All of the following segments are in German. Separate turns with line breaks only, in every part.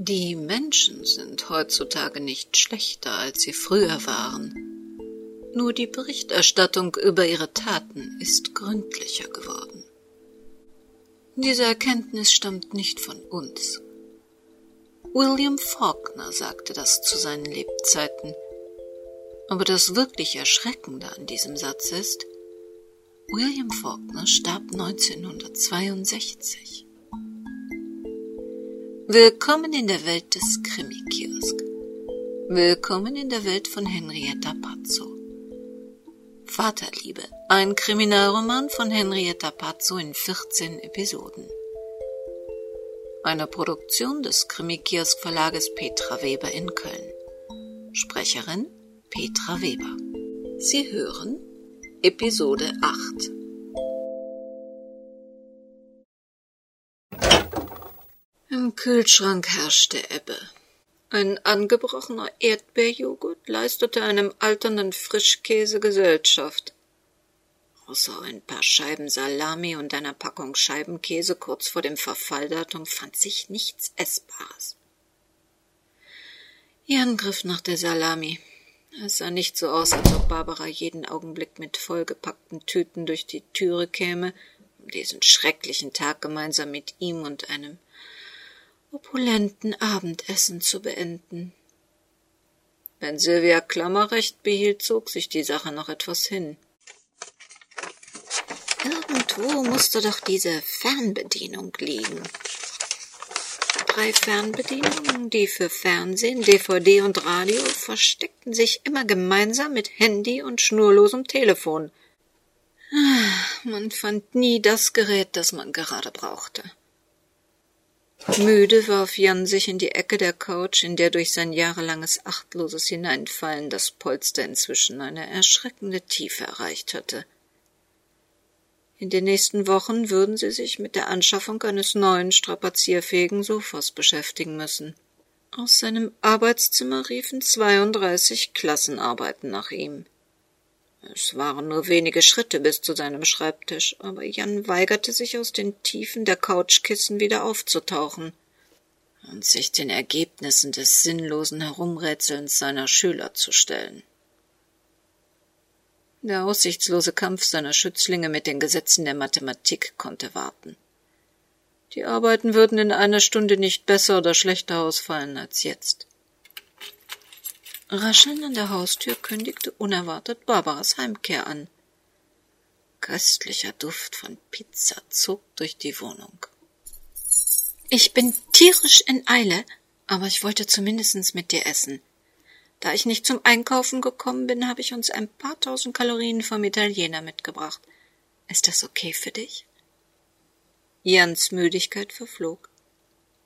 Die Menschen sind heutzutage nicht schlechter, als sie früher waren. Nur die Berichterstattung über ihre Taten ist gründlicher geworden. Diese Erkenntnis stammt nicht von uns. William Faulkner sagte das zu seinen Lebzeiten. Aber das wirklich Erschreckende an diesem Satz ist, William Faulkner starb 1962. Willkommen in der Welt des Krimi-Kiosk. Willkommen in der Welt von Henrietta Pazzo. Vaterliebe, ein Kriminalroman von Henrietta Pazzo in 14 Episoden. Eine Produktion des Krimi-Kiosk Verlages Petra Weber in Köln. Sprecherin Petra Weber. Sie hören Episode 8 Kühlschrank herrschte Ebbe. Ein angebrochener Erdbeerjoghurt leistete einem alternden Frischkäse Gesellschaft. Außer ein paar Scheiben Salami und einer Packung Scheibenkäse kurz vor dem Verfalldatum fand sich nichts Essbares. Jan griff nach der Salami. Es sah nicht so aus, als ob Barbara jeden Augenblick mit vollgepackten Tüten durch die Türe käme, um diesen schrecklichen Tag gemeinsam mit ihm und einem opulenten Abendessen zu beenden. Wenn Sylvia Klammerrecht behielt, zog sich die Sache noch etwas hin. Irgendwo musste doch diese Fernbedienung liegen. Drei Fernbedienungen, die für Fernsehen, DVD und Radio versteckten sich immer gemeinsam mit Handy und schnurlosem Telefon. Ah, man fand nie das Gerät, das man gerade brauchte. Müde warf Jan sich in die Ecke der Couch, in der durch sein jahrelanges achtloses Hineinfallen das Polster inzwischen eine erschreckende Tiefe erreicht hatte. In den nächsten Wochen würden sie sich mit der Anschaffung eines neuen strapazierfähigen Sofas beschäftigen müssen. Aus seinem Arbeitszimmer riefen zweiunddreißig Klassenarbeiten nach ihm. Es waren nur wenige Schritte bis zu seinem Schreibtisch, aber Jan weigerte sich aus den Tiefen der Couchkissen wieder aufzutauchen und sich den Ergebnissen des sinnlosen Herumrätselns seiner Schüler zu stellen. Der aussichtslose Kampf seiner Schützlinge mit den Gesetzen der Mathematik konnte warten. Die Arbeiten würden in einer Stunde nicht besser oder schlechter ausfallen als jetzt. Rascheln an der Haustür kündigte unerwartet Barbaras Heimkehr an. Köstlicher Duft von Pizza zog durch die Wohnung. Ich bin tierisch in Eile, aber ich wollte zumindest mit dir essen. Da ich nicht zum Einkaufen gekommen bin, habe ich uns ein paar tausend Kalorien vom Italiener mitgebracht. Ist das okay für dich? Jans Müdigkeit verflog.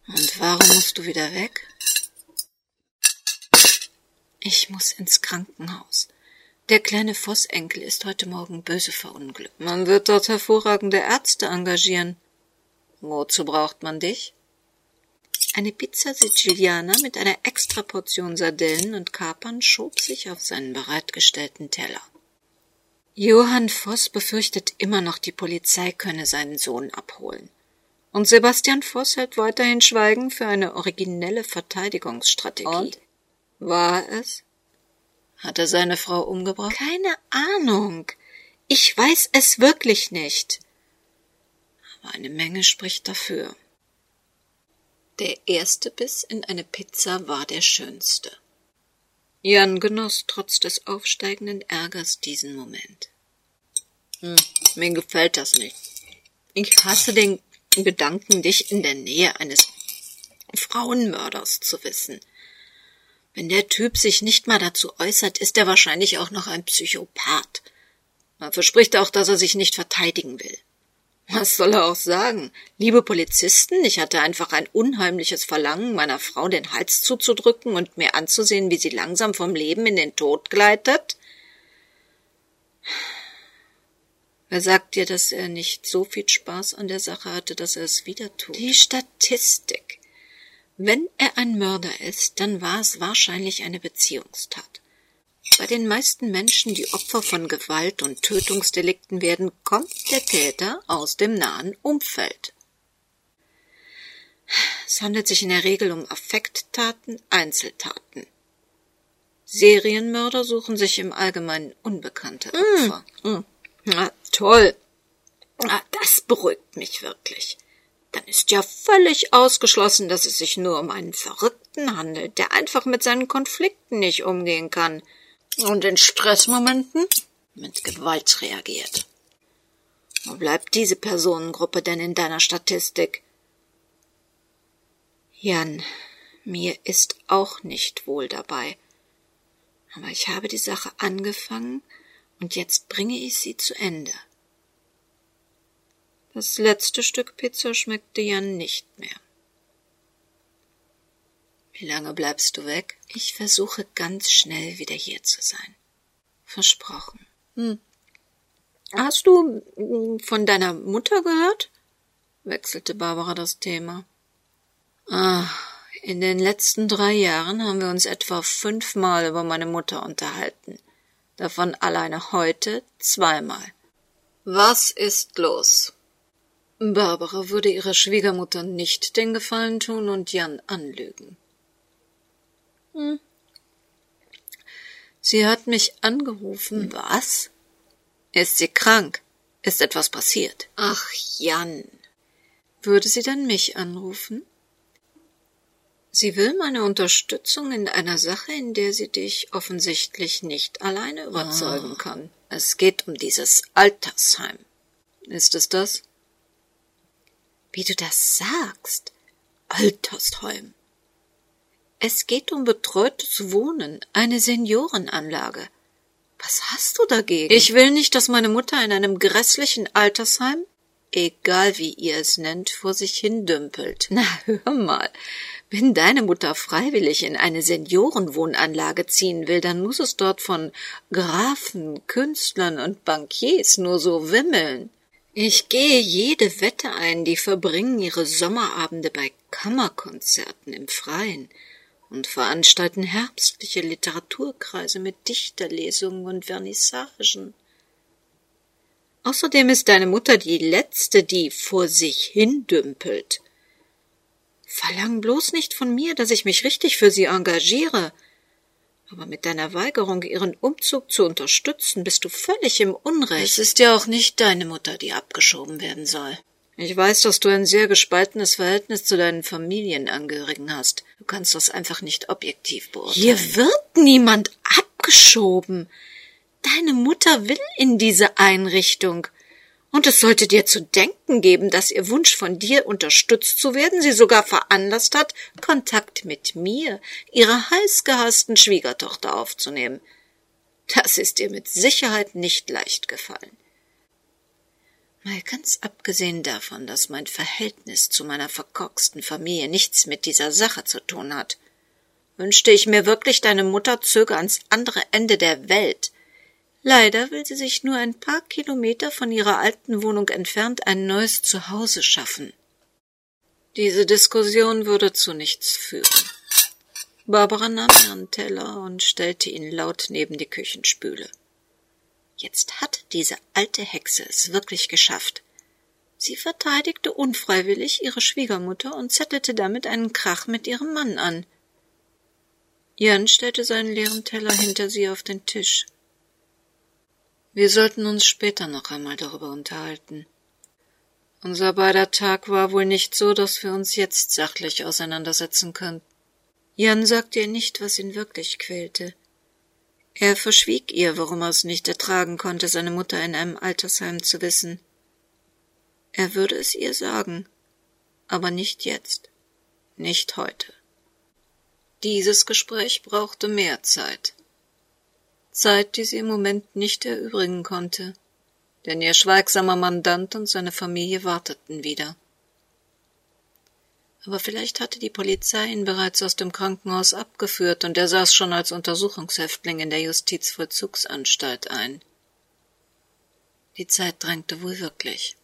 Und warum musst du wieder weg? Ich muss ins Krankenhaus. Der kleine Vossenkel ist heute Morgen böse verunglückt. Man wird dort hervorragende Ärzte engagieren. Wozu braucht man dich? Eine Pizza Siciliana mit einer Extraportion Sardellen und Kapern schob sich auf seinen bereitgestellten Teller. Johann Voss befürchtet immer noch, die Polizei könne seinen Sohn abholen. Und Sebastian Voss hält weiterhin Schweigen für eine originelle Verteidigungsstrategie. Und? War es? Hat er seine Frau umgebracht? Keine Ahnung. Ich weiß es wirklich nicht. Aber eine Menge spricht dafür. Der erste Biss in eine Pizza war der schönste. Jan genoss trotz des aufsteigenden Ärgers diesen Moment. Hm, mir gefällt das nicht. Ich hasse den Gedanken, dich in der Nähe eines Frauenmörders zu wissen. Wenn der Typ sich nicht mal dazu äußert, ist er wahrscheinlich auch noch ein Psychopath. Man verspricht auch, dass er sich nicht verteidigen will. Was soll er auch sagen? Liebe Polizisten, ich hatte einfach ein unheimliches Verlangen, meiner Frau den Hals zuzudrücken und mir anzusehen, wie sie langsam vom Leben in den Tod gleitet. Wer sagt dir, dass er nicht so viel Spaß an der Sache hatte, dass er es wieder tut? Die Statistik. Wenn er ein Mörder ist, dann war es wahrscheinlich eine Beziehungstat. Bei den meisten Menschen, die Opfer von Gewalt und Tötungsdelikten werden, kommt der Täter aus dem nahen Umfeld. Es handelt sich in der Regel um Affekttaten, Einzeltaten. Serienmörder suchen sich im Allgemeinen unbekannte Opfer. Mm, mm. Na, toll. Na, das beruhigt mich wirklich. Dann ist ja völlig ausgeschlossen, dass es sich nur um einen Verrückten handelt, der einfach mit seinen Konflikten nicht umgehen kann und in Stressmomenten mit Gewalt reagiert. Wo bleibt diese Personengruppe denn in deiner Statistik? Jan, mir ist auch nicht wohl dabei. Aber ich habe die Sache angefangen und jetzt bringe ich sie zu Ende. Das letzte Stück Pizza schmeckte Jan nicht mehr. Wie lange bleibst du weg? Ich versuche ganz schnell wieder hier zu sein. Versprochen. Hm. Hast du hm, von deiner Mutter gehört? wechselte Barbara das Thema. Ah, in den letzten drei Jahren haben wir uns etwa fünfmal über meine Mutter unterhalten. Davon alleine heute zweimal. Was ist los? Barbara würde ihrer Schwiegermutter nicht den Gefallen tun und Jan anlügen. Hm. Sie hat mich angerufen. Hm. Was? Ist sie krank? Ist etwas passiert? Ach, Jan. Würde sie dann mich anrufen? Sie will meine Unterstützung in einer Sache, in der sie dich offensichtlich nicht alleine überzeugen oh. kann. Es geht um dieses Altersheim. Ist es das? Wie du das sagst. Altersheim. Es geht um betreutes Wohnen, eine Seniorenanlage. Was hast du dagegen? Ich will nicht, dass meine Mutter in einem grässlichen Altersheim, egal wie ihr es nennt, vor sich hindümpelt. Na, hör mal. Wenn deine Mutter freiwillig in eine Seniorenwohnanlage ziehen will, dann muss es dort von Grafen, Künstlern und Bankiers nur so wimmeln. Ich gehe jede Wette ein, die verbringen ihre Sommerabende bei Kammerkonzerten im Freien und veranstalten herbstliche Literaturkreise mit Dichterlesungen und Vernissagen. Außerdem ist deine Mutter die letzte, die vor sich hindümpelt. Verlang bloß nicht von mir, dass ich mich richtig für sie engagiere. Aber mit deiner Weigerung, ihren Umzug zu unterstützen, bist du völlig im Unrecht. Es ist ja auch nicht deine Mutter, die abgeschoben werden soll. Ich weiß, dass du ein sehr gespaltenes Verhältnis zu deinen Familienangehörigen hast. Du kannst das einfach nicht objektiv beurteilen. Hier wird niemand abgeschoben. Deine Mutter will in diese Einrichtung. Und es sollte dir zu denken geben, dass ihr Wunsch von dir unterstützt zu werden sie sogar veranlasst hat, Kontakt mit mir, ihrer heißgehassten Schwiegertochter aufzunehmen. Das ist ihr mit Sicherheit nicht leicht gefallen. Mal ganz abgesehen davon, dass mein Verhältnis zu meiner verkorksten Familie nichts mit dieser Sache zu tun hat, wünschte ich mir wirklich, deine Mutter zöge ans andere Ende der Welt. Leider will sie sich nur ein paar Kilometer von ihrer alten Wohnung entfernt ein neues Zuhause schaffen. Diese Diskussion würde zu nichts führen. Barbara nahm ihren Teller und stellte ihn laut neben die Küchenspüle. Jetzt hat diese alte Hexe es wirklich geschafft. Sie verteidigte unfreiwillig ihre Schwiegermutter und zettelte damit einen Krach mit ihrem Mann an. Jan stellte seinen leeren Teller hinter sie auf den Tisch. Wir sollten uns später noch einmal darüber unterhalten. Unser beider Tag war wohl nicht so, dass wir uns jetzt sachlich auseinandersetzen könnten. Jan sagte ihr nicht, was ihn wirklich quälte. Er verschwieg ihr, warum er es nicht ertragen konnte, seine Mutter in einem Altersheim zu wissen. Er würde es ihr sagen, aber nicht jetzt, nicht heute. Dieses Gespräch brauchte mehr Zeit. Zeit, die sie im Moment nicht erübrigen konnte, denn ihr schweigsamer Mandant und seine Familie warteten wieder. Aber vielleicht hatte die Polizei ihn bereits aus dem Krankenhaus abgeführt und er saß schon als Untersuchungshäftling in der Justizvollzugsanstalt ein. Die Zeit drängte wohl wirklich.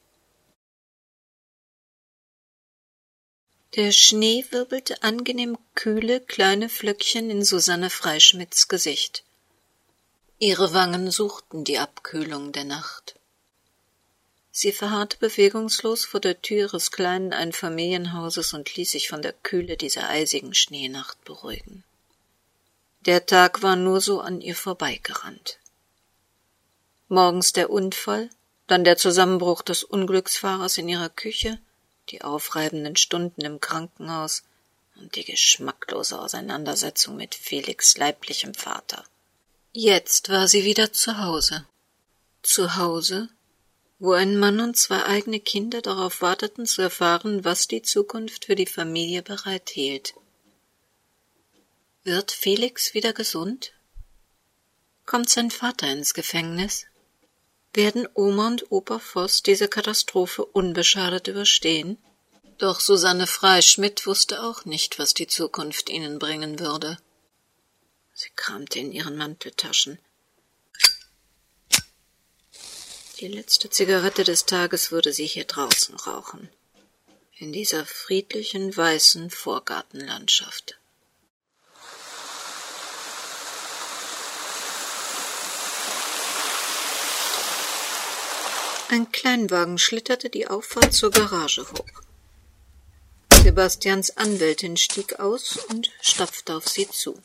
Der Schnee wirbelte angenehm kühle, kleine Flöckchen in Susanne Freischmidts Gesicht. Ihre Wangen suchten die Abkühlung der Nacht. Sie verharrte bewegungslos vor der Tür ihres kleinen Einfamilienhauses und ließ sich von der Kühle dieser eisigen Schneenacht beruhigen. Der Tag war nur so an ihr vorbeigerannt. Morgens der Unfall, dann der Zusammenbruch des Unglücksfahrers in ihrer Küche, die aufreibenden Stunden im Krankenhaus und die geschmacklose Auseinandersetzung mit Felix leiblichem Vater. Jetzt war sie wieder zu Hause. Zu Hause, wo ein Mann und zwei eigene Kinder darauf warteten zu erfahren, was die Zukunft für die Familie bereithielt. Wird Felix wieder gesund? Kommt sein Vater ins Gefängnis? Werden Oma und Opa Voss diese Katastrophe unbeschadet überstehen? Doch Susanne Freischmidt wusste auch nicht, was die Zukunft ihnen bringen würde. Sie kramte in ihren Manteltaschen. Die letzte Zigarette des Tages würde sie hier draußen rauchen, in dieser friedlichen weißen Vorgartenlandschaft. Ein Kleinwagen schlitterte die Auffahrt zur Garage hoch. Sebastians Anwältin stieg aus und stapfte auf sie zu.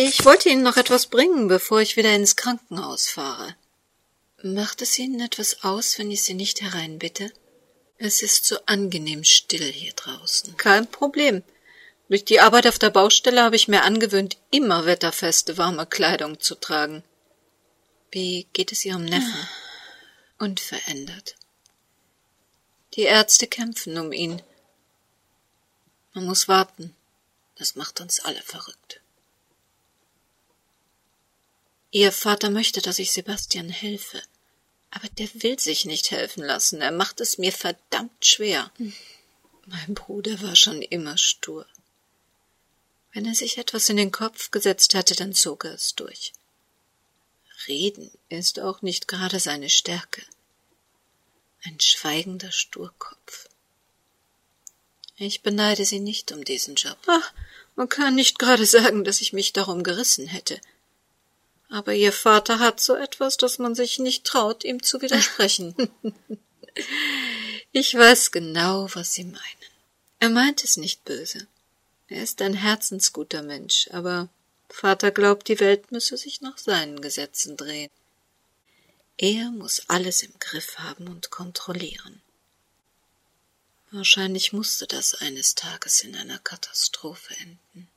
Ich wollte Ihnen noch etwas bringen, bevor ich wieder ins Krankenhaus fahre. Macht es Ihnen etwas aus, wenn ich Sie nicht hereinbitte? Es ist so angenehm still hier draußen. Kein Problem. Durch die Arbeit auf der Baustelle habe ich mir angewöhnt, immer wetterfeste, warme Kleidung zu tragen. Wie geht es Ihrem Neffen? Unverändert. Die Ärzte kämpfen um ihn. Man muss warten. Das macht uns alle verrückt. Ihr Vater möchte, dass ich Sebastian helfe. Aber der will sich nicht helfen lassen. Er macht es mir verdammt schwer. Mein Bruder war schon immer stur. Wenn er sich etwas in den Kopf gesetzt hatte, dann zog er es durch. Reden ist auch nicht gerade seine Stärke. Ein schweigender Sturkopf. Ich beneide Sie nicht um diesen Job. Ach, man kann nicht gerade sagen, dass ich mich darum gerissen hätte. Aber Ihr Vater hat so etwas, dass man sich nicht traut, ihm zu widersprechen. ich weiß genau, was Sie meinen. Er meint es nicht böse. Er ist ein herzensguter Mensch, aber Vater glaubt, die Welt müsse sich nach seinen Gesetzen drehen. Er muss alles im Griff haben und kontrollieren. Wahrscheinlich musste das eines Tages in einer Katastrophe enden.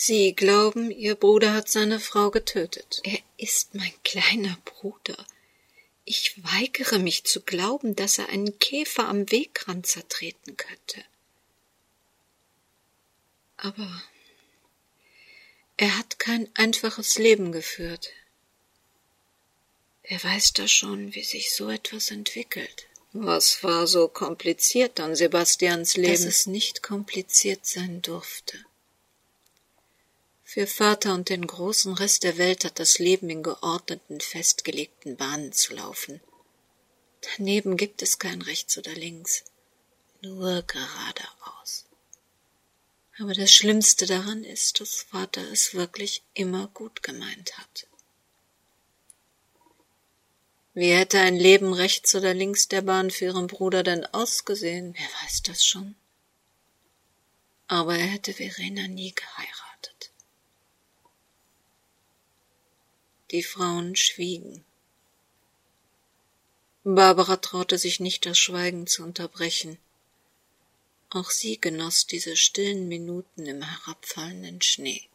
Sie glauben, Ihr Bruder hat seine Frau getötet. Er ist mein kleiner Bruder. Ich weigere mich zu glauben, dass er einen Käfer am Wegrand zertreten könnte. Aber er hat kein einfaches Leben geführt. Er weiß da schon, wie sich so etwas entwickelt. Was war so kompliziert an Sebastians Leben? Dass es nicht kompliziert sein durfte. Für Vater und den großen Rest der Welt hat das Leben in geordneten, festgelegten Bahnen zu laufen. Daneben gibt es kein rechts oder links, nur geradeaus. Aber das Schlimmste daran ist, dass Vater es wirklich immer gut gemeint hat. Wie hätte ein Leben rechts oder links der Bahn für ihren Bruder denn ausgesehen? Wer weiß das schon? Aber er hätte Verena nie geheiratet. Die Frauen schwiegen. Barbara traute sich nicht, das Schweigen zu unterbrechen. Auch sie genoss diese stillen Minuten im herabfallenden Schnee.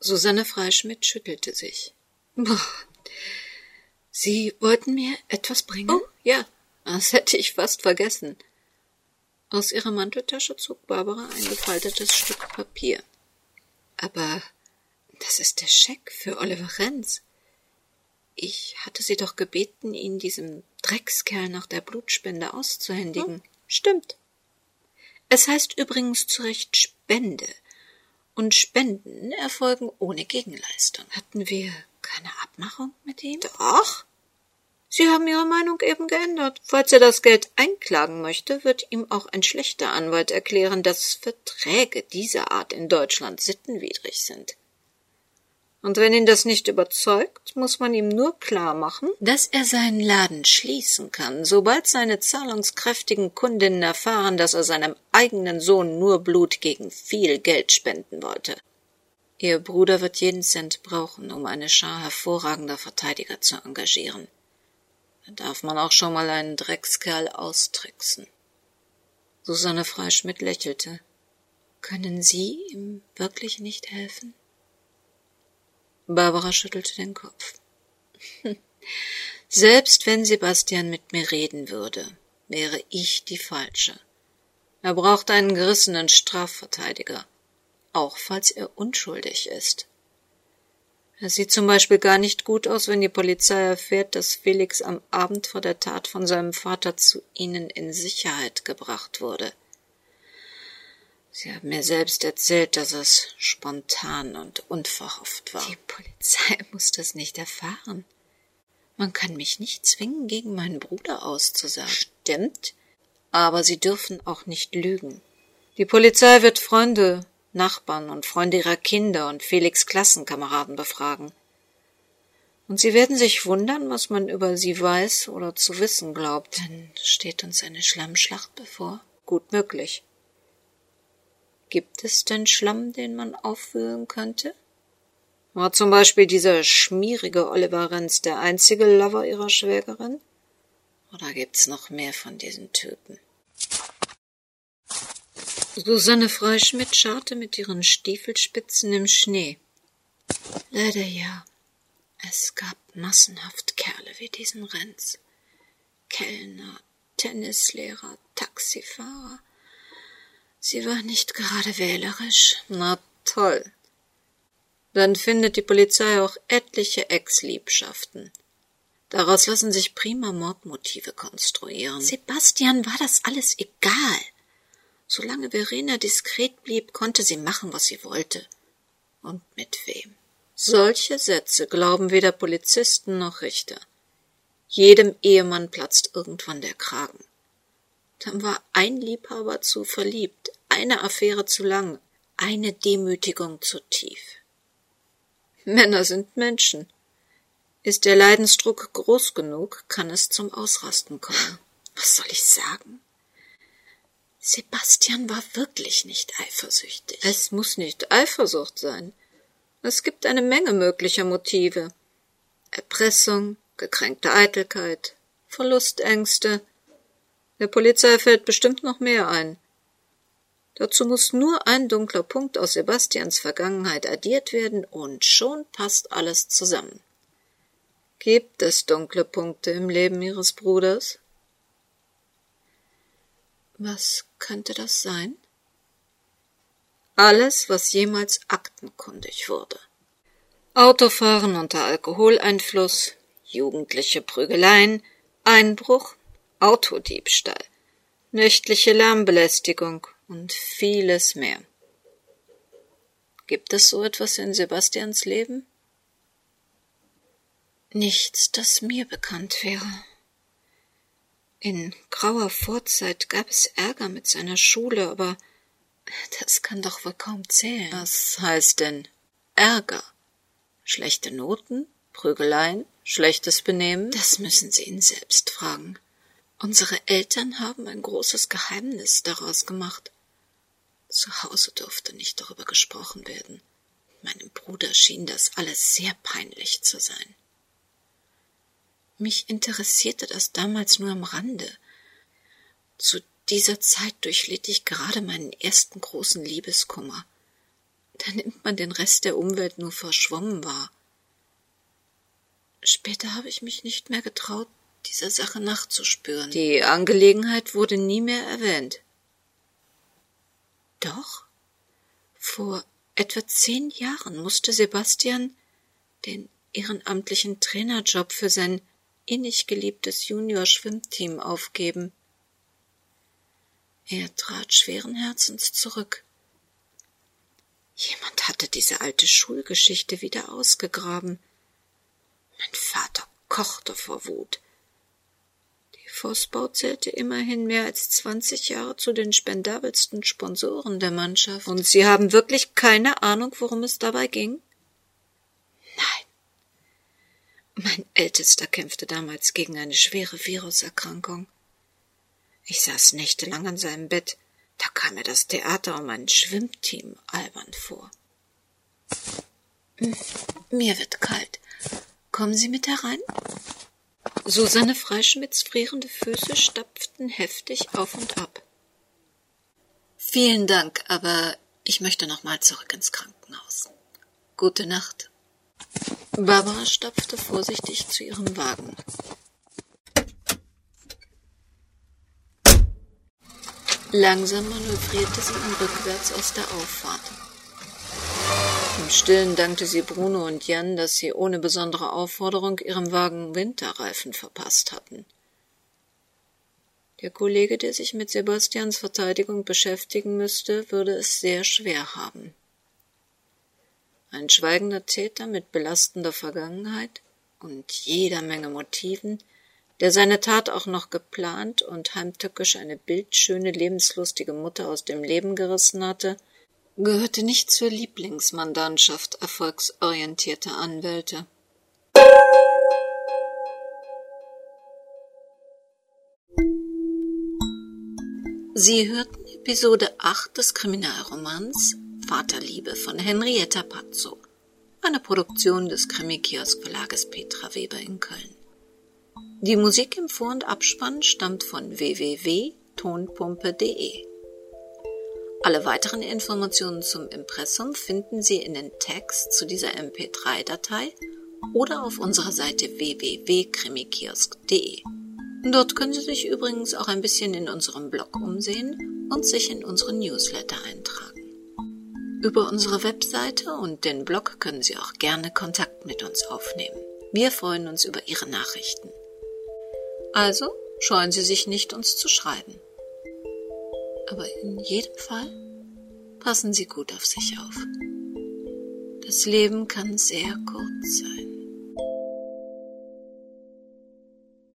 Susanne Freischmidt schüttelte sich. Boah. Sie wollten mir etwas bringen? Oh, ja, das hätte ich fast vergessen. Aus ihrer Manteltasche zog Barbara ein gefaltetes Stück Papier. Aber das ist der Scheck für Oliver Renz. Ich hatte Sie doch gebeten, ihn diesem Dreckskerl nach der Blutspende auszuhändigen. Hm, stimmt. Es heißt übrigens zu Recht Spende. Und Spenden erfolgen ohne Gegenleistung. Hatten wir keine Abmachung mit ihm? Doch. Sie haben Ihre Meinung eben geändert. Falls er das Geld einklagen möchte, wird ihm auch ein schlechter Anwalt erklären, dass Verträge dieser Art in Deutschland sittenwidrig sind. Und wenn ihn das nicht überzeugt, muss man ihm nur klar machen, dass er seinen Laden schließen kann, sobald seine zahlungskräftigen Kundinnen erfahren, dass er seinem eigenen Sohn nur Blut gegen viel Geld spenden wollte. Ihr Bruder wird jeden Cent brauchen, um eine Schar hervorragender Verteidiger zu engagieren. Da darf man auch schon mal einen Dreckskerl austricksen. Susanne Freischmidt lächelte. Können Sie ihm wirklich nicht helfen? Barbara schüttelte den Kopf. Selbst wenn Sebastian mit mir reden würde, wäre ich die Falsche. Er braucht einen gerissenen Strafverteidiger, auch falls er unschuldig ist. Es sieht zum Beispiel gar nicht gut aus, wenn die Polizei erfährt, dass Felix am Abend vor der Tat von seinem Vater zu ihnen in Sicherheit gebracht wurde. Sie haben mir selbst erzählt, dass es spontan und unverhofft war. Die Polizei muss das nicht erfahren. Man kann mich nicht zwingen, gegen meinen Bruder auszusagen. Stimmt, aber Sie dürfen auch nicht lügen. Die Polizei wird Freunde, Nachbarn und Freunde ihrer Kinder und Felix Klassenkameraden befragen. Und Sie werden sich wundern, was man über sie weiß oder zu wissen glaubt. Dann steht uns eine Schlammschlacht bevor. Gut möglich. Gibt es denn Schlamm, den man aufwühlen könnte? War zum Beispiel dieser schmierige Oliver Renz der einzige Lover ihrer Schwägerin? Oder gibt's noch mehr von diesen Typen? Susanne Freischmidt scharrte mit ihren Stiefelspitzen im Schnee. Leider ja. Es gab massenhaft Kerle wie diesen Renz. Kellner, Tennislehrer, Taxifahrer, Sie war nicht gerade wählerisch. Na toll. Dann findet die Polizei auch etliche Ex-Liebschaften. Daraus lassen sich prima Mordmotive konstruieren. Sebastian war das alles egal. Solange Verena diskret blieb, konnte sie machen, was sie wollte. Und mit wem? Solche Sätze glauben weder Polizisten noch Richter. Jedem Ehemann platzt irgendwann der Kragen. Dann war ein Liebhaber zu verliebt, eine Affäre zu lang, eine Demütigung zu tief. Männer sind Menschen. Ist der Leidensdruck groß genug, kann es zum Ausrasten kommen. Was soll ich sagen? Sebastian war wirklich nicht eifersüchtig. Es muss nicht Eifersucht sein. Es gibt eine Menge möglicher Motive. Erpressung, gekränkte Eitelkeit, Verlustängste, der Polizei fällt bestimmt noch mehr ein. Dazu muss nur ein dunkler Punkt aus Sebastians Vergangenheit addiert werden und schon passt alles zusammen. Gibt es dunkle Punkte im Leben Ihres Bruders? Was könnte das sein? Alles, was jemals aktenkundig wurde. Autofahren unter Alkoholeinfluss, jugendliche Prügeleien, Einbruch, Autodiebstahl, nächtliche Lärmbelästigung und vieles mehr. Gibt es so etwas in Sebastians Leben? Nichts, das mir bekannt wäre. In grauer Vorzeit gab es Ärger mit seiner Schule, aber das kann doch wohl kaum zählen. Was heißt denn Ärger? Schlechte Noten? Prügeleien? Schlechtes Benehmen? Das müssen Sie ihn selbst fragen. Unsere Eltern haben ein großes Geheimnis daraus gemacht. Zu Hause durfte nicht darüber gesprochen werden. Meinem Bruder schien das alles sehr peinlich zu sein. Mich interessierte das damals nur am Rande. Zu dieser Zeit durchlitt ich gerade meinen ersten großen Liebeskummer. Da nimmt man den Rest der Umwelt nur verschwommen wahr. Später habe ich mich nicht mehr getraut, dieser Sache nachzuspüren. Die Angelegenheit wurde nie mehr erwähnt. Doch, vor etwa zehn Jahren musste Sebastian den ehrenamtlichen Trainerjob für sein innig geliebtes Junior-Schwimmteam aufgeben. Er trat schweren Herzens zurück. Jemand hatte diese alte Schulgeschichte wieder ausgegraben. Mein Vater kochte vor Wut. Vossbau zählte immerhin mehr als zwanzig Jahre zu den spendabelsten Sponsoren der Mannschaft. Und Sie haben wirklich keine Ahnung, worum es dabei ging? Nein. Mein Ältester kämpfte damals gegen eine schwere Viruserkrankung. Ich saß nächtelang an seinem Bett, da kam mir das Theater um ein Schwimmteam albern vor. Hm, mir wird kalt. Kommen Sie mit herein? Susanne Freischmidts frierende Füße stapften heftig auf und ab. Vielen Dank, aber ich möchte noch mal zurück ins Krankenhaus. Gute Nacht. Barbara stapfte vorsichtig zu ihrem Wagen. Langsam manövrierte sie ihn rückwärts aus der Auffahrt. Im Stillen dankte sie Bruno und Jan, dass sie ohne besondere Aufforderung ihrem Wagen Winterreifen verpasst hatten. Der Kollege, der sich mit Sebastians Verteidigung beschäftigen müsste, würde es sehr schwer haben. Ein schweigender Täter mit belastender Vergangenheit und jeder Menge Motiven, der seine Tat auch noch geplant und heimtückisch eine bildschöne, lebenslustige Mutter aus dem Leben gerissen hatte, gehörte nicht zur Lieblingsmandantschaft erfolgsorientierter Anwälte. Sie hörten Episode 8 des Kriminalromans Vaterliebe von Henrietta Pazzo, eine Produktion des Krimi-Kiosk-Verlages Petra Weber in Köln. Die Musik im Vor- und Abspann stammt von www.tonpumpe.de. Alle weiteren Informationen zum Impressum finden Sie in den Text zu dieser MP3-Datei oder auf unserer Seite www.krimikiosk.de. Dort können Sie sich übrigens auch ein bisschen in unserem Blog umsehen und sich in unsere Newsletter eintragen. Über unsere Webseite und den Blog können Sie auch gerne Kontakt mit uns aufnehmen. Wir freuen uns über Ihre Nachrichten. Also scheuen Sie sich nicht, uns zu schreiben. Aber in jedem Fall passen Sie gut auf sich auf. Das Leben kann sehr kurz sein.